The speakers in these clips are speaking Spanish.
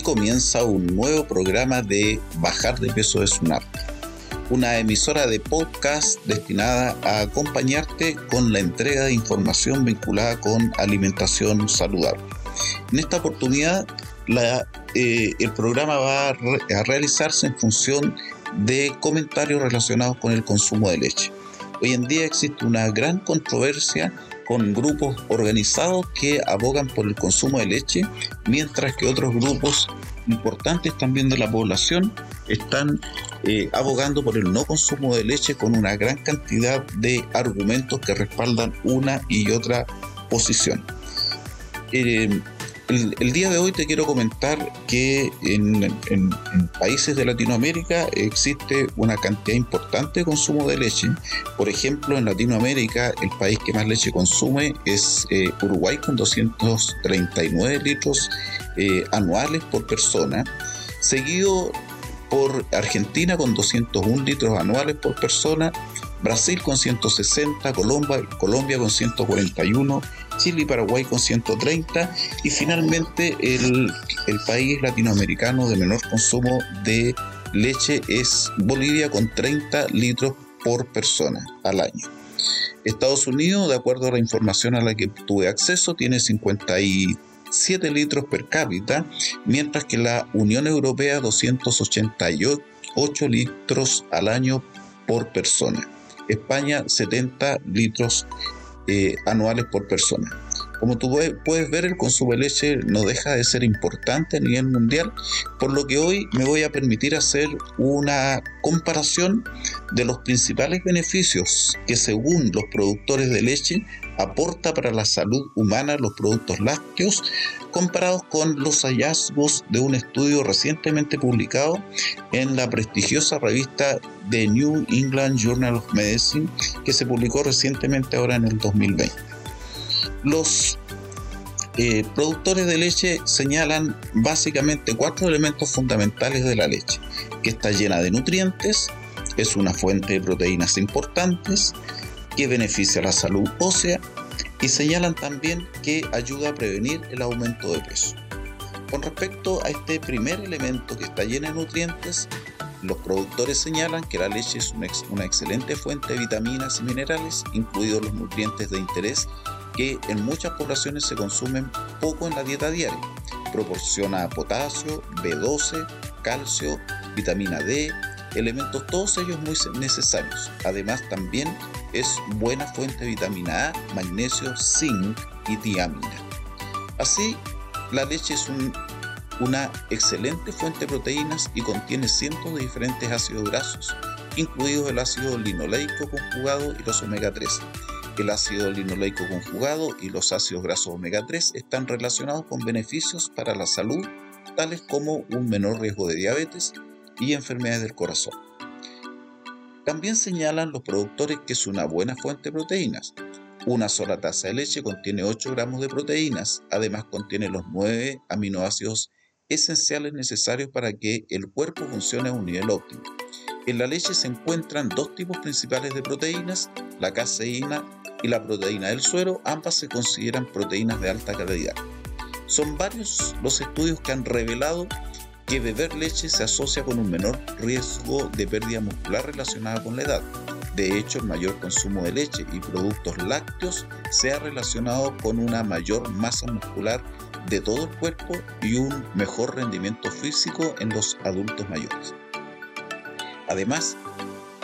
Comienza un nuevo programa de Bajar de Peso de SUNAP, una emisora de podcast destinada a acompañarte con la entrega de información vinculada con alimentación saludable. En esta oportunidad, eh, el programa va a realizarse en función de comentarios relacionados con el consumo de leche. Hoy en día existe una gran controversia con grupos organizados que abogan por el consumo de leche, mientras que otros grupos importantes también de la población están eh, abogando por el no consumo de leche con una gran cantidad de argumentos que respaldan una y otra posición. Eh, el, día de hoy te quiero comentar que en, países de Latinoamérica existe una cantidad importante de consumo de leche. Por ejemplo, en Latinoamérica el país que más leche consume es eh, Uruguay con 239 litros eh, anuales por persona, seguido por Argentina con 201 litros anuales por persona, Brasil con 160, Colombia, Colombia con 141 Chile y Paraguay con 130 y finalmente el, país latinoamericano de menor consumo de leche es Bolivia con 30 litros por persona al año. Estados Unidos, de acuerdo a la información a la que tuve acceso, tiene 57 litros per cápita, mientras que la Unión Europea 288 litros al año por persona. España 70 litros eh, anuales por persona. Como tú puedes ver, el consumo de leche no deja de ser importante a nivel mundial, por lo que hoy me voy a permitir hacer una comparación de los principales beneficios que según los productores de leche aporta para la salud humana los productos lácteos comparados con los hallazgos de un estudio recientemente publicado en la prestigiosa revista The New England Journal of Medicine que se publicó recientemente ahora en el 2020. Los eh, productores de leche señalan básicamente cuatro elementos fundamentales de la leche, que está llena de nutrientes, es una fuente de proteínas importantes, que beneficia la salud ósea y señalan también que ayuda a prevenir el aumento de peso. Con respecto a este primer elemento que está lleno de nutrientes, los productores señalan que la leche es una, excelente fuente de vitaminas y minerales, incluidos los nutrientes de interés que en muchas poblaciones se consumen poco en la dieta diaria. Proporciona potasio, B12, calcio, vitamina D, elementos todos ellos muy necesarios. Además también es buena fuente de vitamina A, magnesio, zinc y tiamina. Así, la leche es una excelente fuente de proteínas y contiene cientos de diferentes ácidos grasos, incluidos el ácido linoleico conjugado y los omega 3. El ácido linoleico conjugado y los ácidos grasos omega 3 están relacionados con beneficios para la salud, tales como un menor riesgo de diabetes y enfermedades del corazón. También señalan los productores que es una buena fuente de proteínas. Una sola taza de leche contiene 8 gramos de proteínas, además contiene los 9 aminoácidos esenciales necesarios para que el cuerpo funcione a un nivel óptimo. En la leche se encuentran dos tipos principales de proteínas, la caseína y la proteína del suero, ambas se consideran proteínas de alta calidad. Son varios los estudios que han revelado que beber leche se asocia con un menor riesgo de pérdida muscular relacionada con la edad. De hecho, el mayor consumo de leche y productos lácteos se ha relacionado con una mayor masa muscular de todo el cuerpo y un mejor rendimiento físico en los adultos mayores. Además,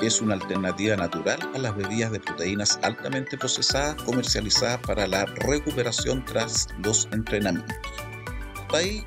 es una alternativa natural a las bebidas de proteínas altamente procesadas comercializadas para la recuperación tras los entrenamientos ahí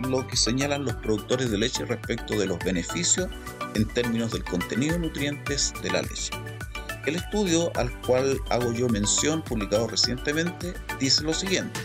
lo que señalan los productores de leche respecto de los beneficios en términos del contenido de nutrientes de la leche. El estudio al cual hago yo mención, publicado recientemente, dice lo siguiente.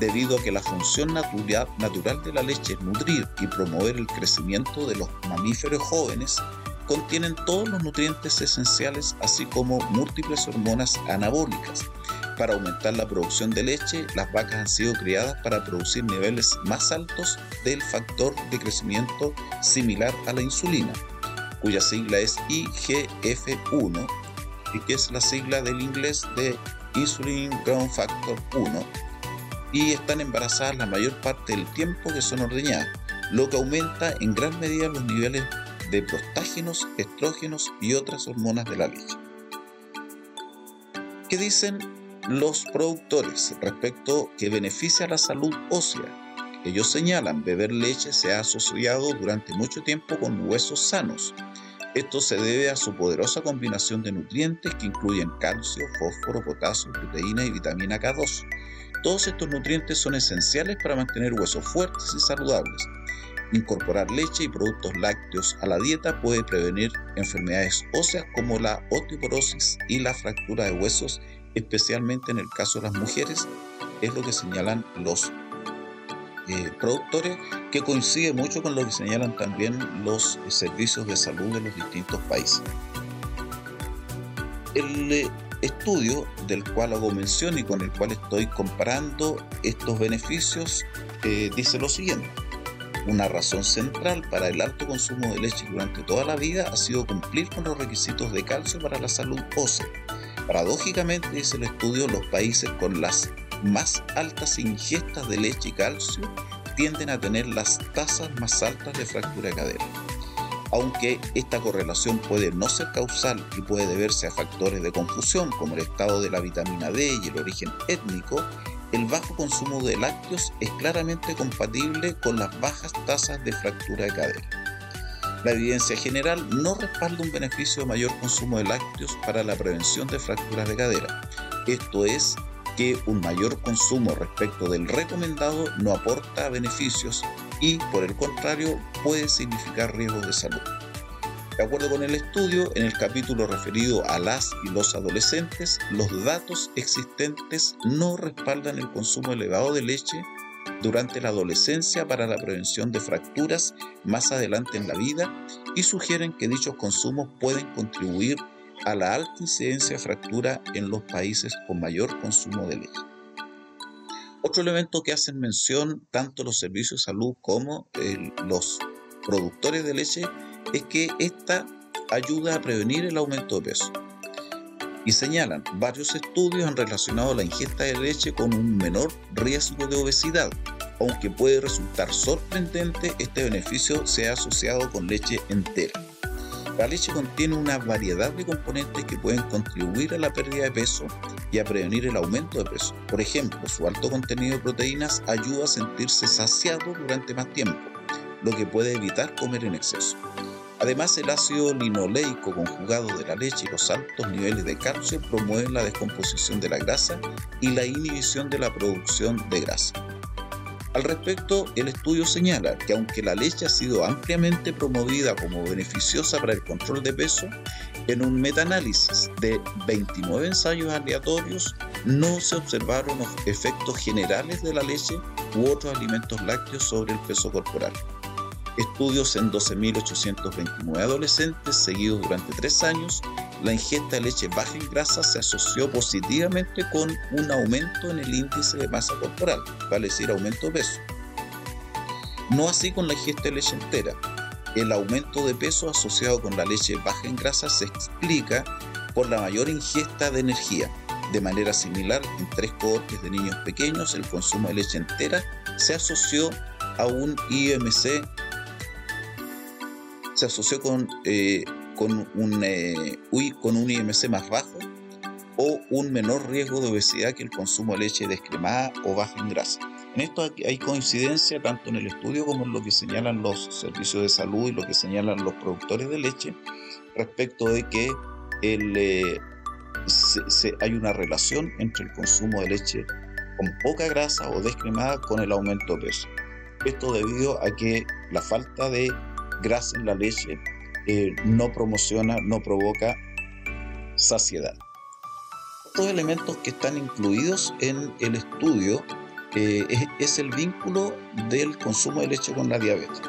Debido a que la función natural, natural de la leche es nutrir y promover el crecimiento de los mamíferos jóvenes, contienen todos los nutrientes esenciales así como múltiples hormonas anabólicas para aumentar la producción de leche, las vacas han sido criadas para producir niveles más altos del factor de crecimiento similar a la insulina, cuya sigla es IGF-1 y que es la sigla del inglés de Insulin Growth Factor 1 y están embarazadas la mayor parte del tiempo que son ordeñadas. lo que aumenta en gran medida los niveles de prostágenos, estrógenos y otras hormonas de la leche. ¿Qué dicen los productores respecto que beneficia la salud ósea? Ellos señalan beber leche se ha asociado durante mucho tiempo con huesos sanos. Esto se debe a su poderosa combinación de nutrientes que incluyen calcio, fósforo, potasio, proteína y vitamina K2. Todos estos nutrientes son esenciales para mantener huesos fuertes y saludables. Incorporar leche y productos lácteos a la dieta puede prevenir enfermedades óseas como la osteoporosis y la fractura de huesos, especialmente en el caso de las mujeres, es lo que señalan los eh, productores, que coincide mucho con lo que señalan también los servicios de salud de los distintos países. El eh, estudio del cual hago mención y con el cual estoy comparando estos beneficios eh, dice lo siguiente. Una razón central para el alto consumo de leche durante toda la vida ha sido cumplir con los requisitos de calcio para la salud ósea. Paradójicamente, dice el estudio, los países con las más altas ingestas de leche y calcio tienden a tener las tasas más altas de fractura de cadera. Aunque esta correlación puede no ser causal y puede deberse a factores de confusión como el estado de la vitamina D y el origen étnico, el bajo consumo de lácteos es claramente compatible con las bajas tasas de fractura de cadera. La evidencia general no respalda un beneficio de mayor consumo de lácteos para la prevención de fracturas de cadera. Esto es que un mayor consumo respecto del recomendado no aporta beneficios y, por el contrario, puede significar riesgos de salud. De acuerdo con el estudio, en el capítulo referido a las y los adolescentes, los datos existentes no respaldan el consumo elevado de leche durante la adolescencia para la prevención de fracturas más adelante en la vida y sugieren que dichos consumos pueden contribuir a la alta incidencia de fractura en los países con mayor consumo de leche. Otro elemento que hacen mención tanto los servicios de salud como los productores de leche es que esta ayuda a prevenir el aumento de peso. Y señalan, varios estudios han relacionado la ingesta de leche con un menor riesgo de obesidad, aunque puede resultar sorprendente, este beneficio se ha asociado con leche entera. La leche contiene una variedad de componentes que pueden contribuir a la pérdida de peso y a prevenir el aumento de peso. Por ejemplo, su alto contenido de proteínas ayuda a sentirse saciado durante más tiempo, lo que puede evitar comer en exceso. Además, el ácido linoleico conjugado de la leche y los altos niveles de calcio promueven la descomposición de la grasa y la inhibición de la producción de grasa. Al respecto, el estudio señala que aunque la leche ha sido ampliamente promovida como beneficiosa para el control de peso, en un metaanálisis de 29 ensayos aleatorios no se observaron efectos generales de la leche u otros alimentos lácteos sobre el peso corporal estudios en 12.829 adolescentes seguidos durante tres años, la ingesta de leche baja en grasa se asoció positivamente con un aumento en el índice de masa corporal, vale decir aumento de peso. No así con la ingesta de leche entera. El aumento de peso asociado con la leche baja en grasa se explica por la mayor ingesta de energía. De manera similar, en tres cohortes de niños pequeños, el consumo de leche entera se asoció a un IMC se asoció con, eh, con, un, eh, con un IMC más bajo o un menor riesgo de obesidad que el consumo de leche descremada o baja en grasa. En esto hay coincidencia tanto en el estudio como en lo que señalan los servicios de salud y lo que señalan los productores de leche respecto de que el, eh, hay una relación entre el consumo de leche con poca grasa o descremada con el aumento de peso. Esto debido a que la falta de grasa en la leche eh, no promociona, no provoca saciedad. Otros elementos que están incluidos en el estudio eh, es, el vínculo del consumo de leche con la diabetes.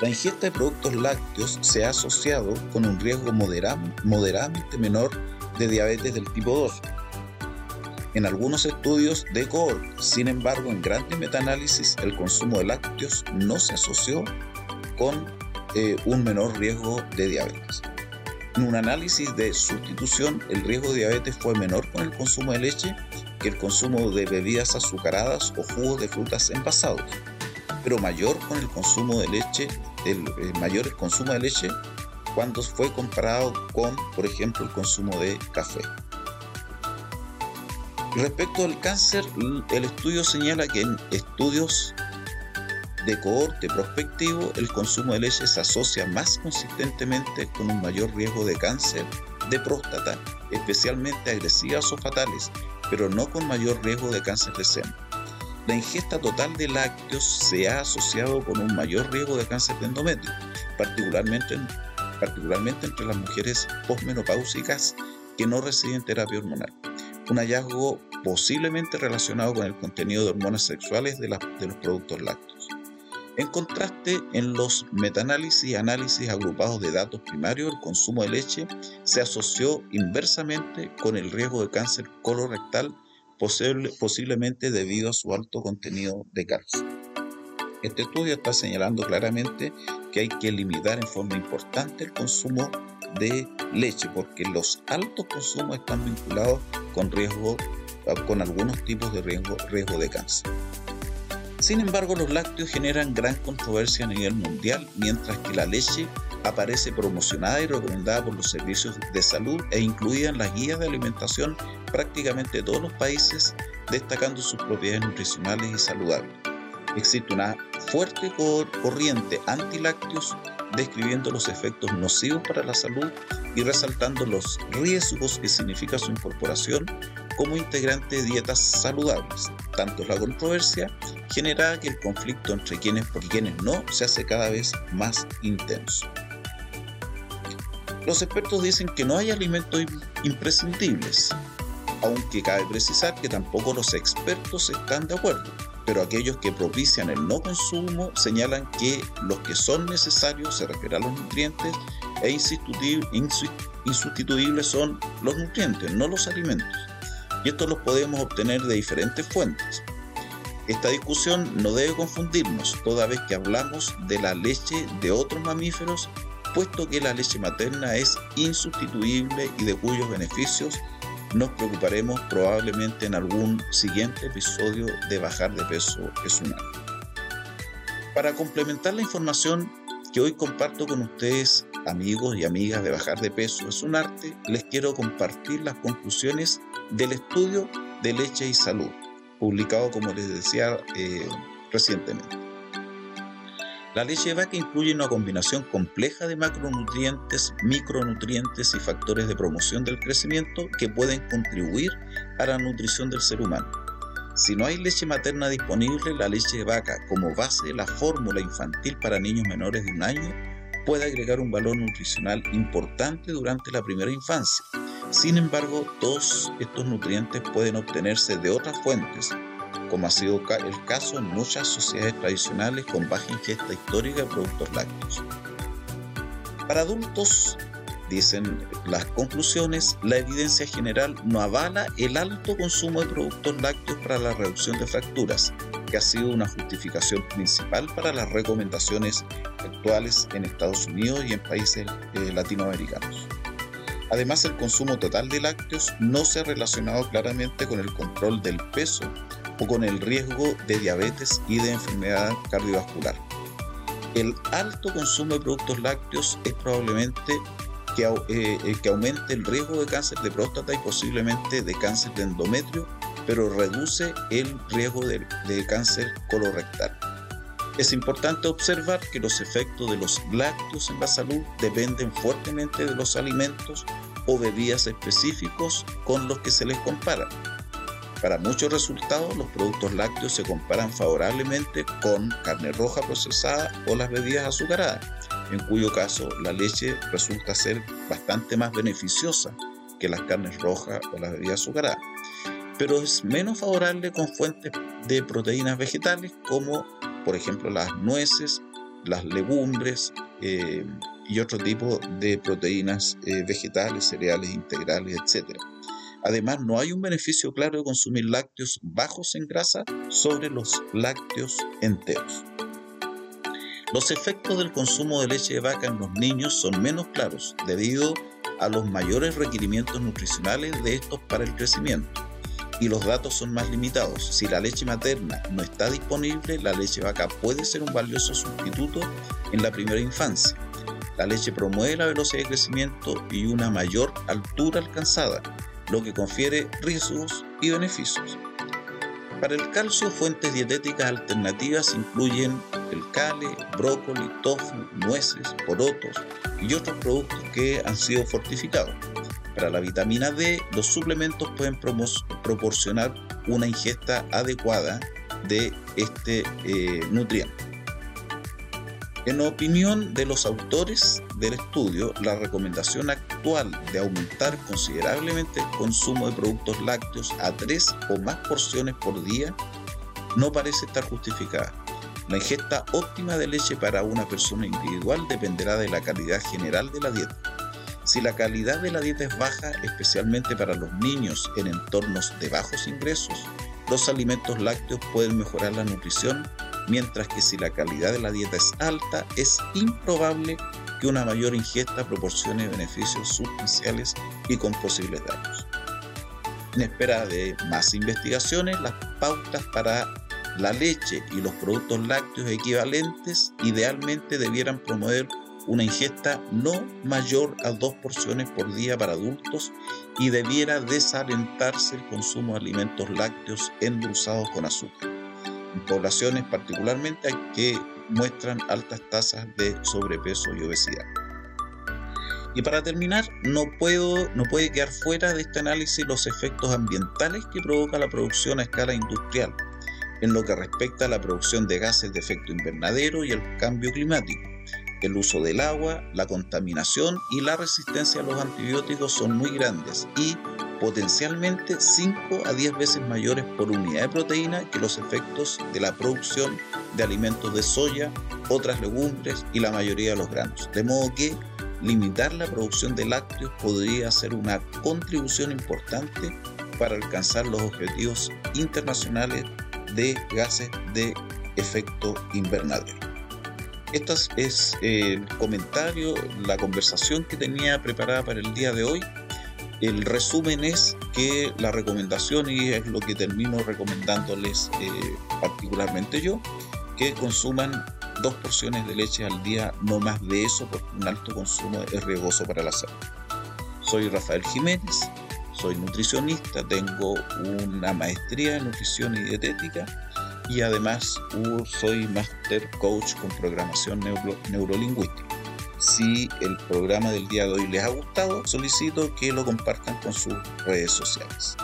La ingesta de productos lácteos se ha asociado con un riesgo moderadamente menor de diabetes del tipo 2. En algunos estudios de cohort, sin embargo, en grandes metaanálisis, el consumo de lácteos no se asoció con eh, un menor riesgo de diabetes. En un análisis de sustitución, el riesgo de diabetes fue menor con el consumo de leche que el consumo de bebidas azucaradas o jugos de frutas envasados. pero mayor con el consumo de leche, el, mayor el consumo de leche cuando fue comparado con, por ejemplo, el consumo de café. Respecto al cáncer, el estudio señala que en estudios de cohorte prospectivo, el consumo de leche se asocia más consistentemente con un mayor riesgo de cáncer de próstata, especialmente agresivas o fatales, pero no con mayor riesgo de cáncer de seno. La ingesta total de lácteos se ha asociado con un mayor riesgo de cáncer de endometrio, particularmente, particularmente entre las mujeres posmenopáusicas que no reciben terapia hormonal. Un hallazgo posiblemente relacionado con el contenido de hormonas sexuales de, de los productos lácteos. En contraste, en los metaanálisis y análisis agrupados de datos primarios, el consumo de leche se asoció inversamente con el riesgo de cáncer colorectal, posiblemente debido a su alto contenido de calcio. Este estudio está señalando claramente que hay que limitar en forma importante el consumo de leche porque los altos consumos están vinculados con riesgo con algunos tipos de riesgo, riesgo de cáncer. Sin embargo, los lácteos generan gran controversia a nivel mundial, mientras que la leche aparece promocionada y recomendada por los servicios de salud e incluida en las guías de alimentación prácticamente de todos los países, destacando sus propiedades nutricionales y saludables. Existe una fuerte corriente anti-lácteos describiendo los efectos nocivos para la salud y resaltando los riesgos que significa su incorporación como integrante de dietas saludables. Tanto la controversia generada que el conflicto entre quienes por quienes no se hace cada vez más intenso. Los expertos dicen que no hay alimentos imprescindibles, aunque cabe precisar que tampoco los expertos están de acuerdo, pero aquellos que propician el no consumo señalan que los que son necesarios se refiere a los nutrientes e insustituibles son los nutrientes, no los alimentos. Y estos los podemos obtener de diferentes fuentes. Esta discusión no debe confundirnos toda vez que hablamos de la leche de otros mamíferos, puesto que la leche materna es insustituible y de cuyos beneficios nos preocuparemos probablemente en algún siguiente episodio de Bajar de Peso es un Para complementar la información que hoy comparto con ustedes, amigos y amigas de Bajar de Peso es un arte, les quiero compartir las conclusiones del estudio de leche y salud publicado, como les decía, eh, recientemente. La leche de vaca incluye una combinación compleja de macronutrientes, micronutrientes y factores de promoción del crecimiento que pueden contribuir a la nutrición del ser humano. Si no hay leche materna disponible, la leche de vaca, como base de la fórmula infantil para niños menores de un año, puede agregar un valor nutricional importante durante la primera infancia sin embargo, todos estos nutrientes pueden obtenerse de otras fuentes, como ha sido el caso en muchas sociedades tradicionales con baja ingesta histórica de productos lácteos. Para adultos, dicen las conclusiones, la evidencia general no avala el alto consumo de productos lácteos para la reducción de fracturas, que ha sido una justificación principal para las recomendaciones actuales en Estados Unidos y en países eh, latinoamericanos. Además, el consumo total de lácteos no se ha relacionado claramente con el control del peso o con el riesgo de diabetes y de enfermedad cardiovascular. El alto consumo de productos lácteos es probablemente que, eh, eh, aumente el riesgo de cáncer de próstata y posiblemente de cáncer de endometrio, pero reduce el riesgo de, de cáncer colorectal. Es importante observar que los efectos de los lácteos en la salud dependen fuertemente de los alimentos o bebidas específicos con los que se les compara. Para muchos resultados, los productos lácteos se comparan favorablemente con carne roja procesada o las bebidas azucaradas, en cuyo caso la leche resulta ser bastante más beneficiosa que las carnes rojas o las bebidas azucaradas, pero es menos favorable con fuentes de proteínas vegetales como por ejemplo las nueces, las legumbres eh, y otro tipo de proteínas eh, vegetales, cereales integrales, etc. Además, no hay un beneficio claro de consumir lácteos bajos en grasa sobre los lácteos enteros. Los efectos del consumo de leche de vaca en los niños son menos claros debido a los mayores requerimientos nutricionales de estos para el crecimiento. Y los datos son más limitados. Si la leche materna no está disponible, la leche vaca puede ser un valioso sustituto en la primera infancia. La leche promueve la velocidad de crecimiento y una mayor altura alcanzada, lo que confiere riesgos y beneficios. Para el calcio, fuentes dietéticas alternativas incluyen el cale, brócoli, tofu, nueces, porotos y otros productos que han sido fortificados. Para la vitamina D, los suplementos pueden proporcionar una ingesta adecuada de este eh, nutriente. En opinión de los autores del estudio, la recomendación actual de aumentar considerablemente el consumo de productos lácteos a tres o más porciones por día no parece estar justificada. La ingesta óptima de leche para una persona individual dependerá de la calidad general de la dieta. Si la calidad de la dieta es baja, especialmente para los niños en entornos de bajos ingresos, los alimentos lácteos pueden mejorar la nutrición mientras que si la calidad de la dieta es alta, es improbable que una mayor ingesta proporcione beneficios sustanciales y con posibles daños. En espera de más investigaciones, las pautas para la leche y los productos lácteos equivalentes idealmente debieran promover una ingesta no mayor a dos porciones por día para adultos y debiera desalentarse el consumo de alimentos lácteos endulzados con azúcar poblaciones particularmente que muestran altas tasas de sobrepeso y obesidad. Y para terminar, no, puedo, no puede quedar fuera de este análisis los efectos ambientales que provoca la producción a escala industrial, en lo que respecta a la producción de gases de efecto invernadero y el cambio climático. El uso del agua, la contaminación y la resistencia a los antibióticos son muy grandes y potencialmente 5 a 10 veces mayores por unidad de proteína que los efectos de la producción de alimentos de soya, otras legumbres y la mayoría de los granos. De modo que limitar la producción de lácteos podría ser una contribución importante para alcanzar los objetivos internacionales de gases de efecto invernadero. Este es el comentario, la conversación que tenía preparada para el día de hoy el resumen es que la recomendación, y es lo que termino recomendándoles eh, particularmente yo, que consuman dos porciones de leche al día, no más de eso, porque un alto consumo es riesgoso para la salud. Soy Rafael Jiménez, soy nutricionista, tengo una maestría en nutrición y dietética y además soy master coach con programación neurolingüística. Si el programa del día de hoy les ha gustado, solicito que lo compartan con sus redes sociales.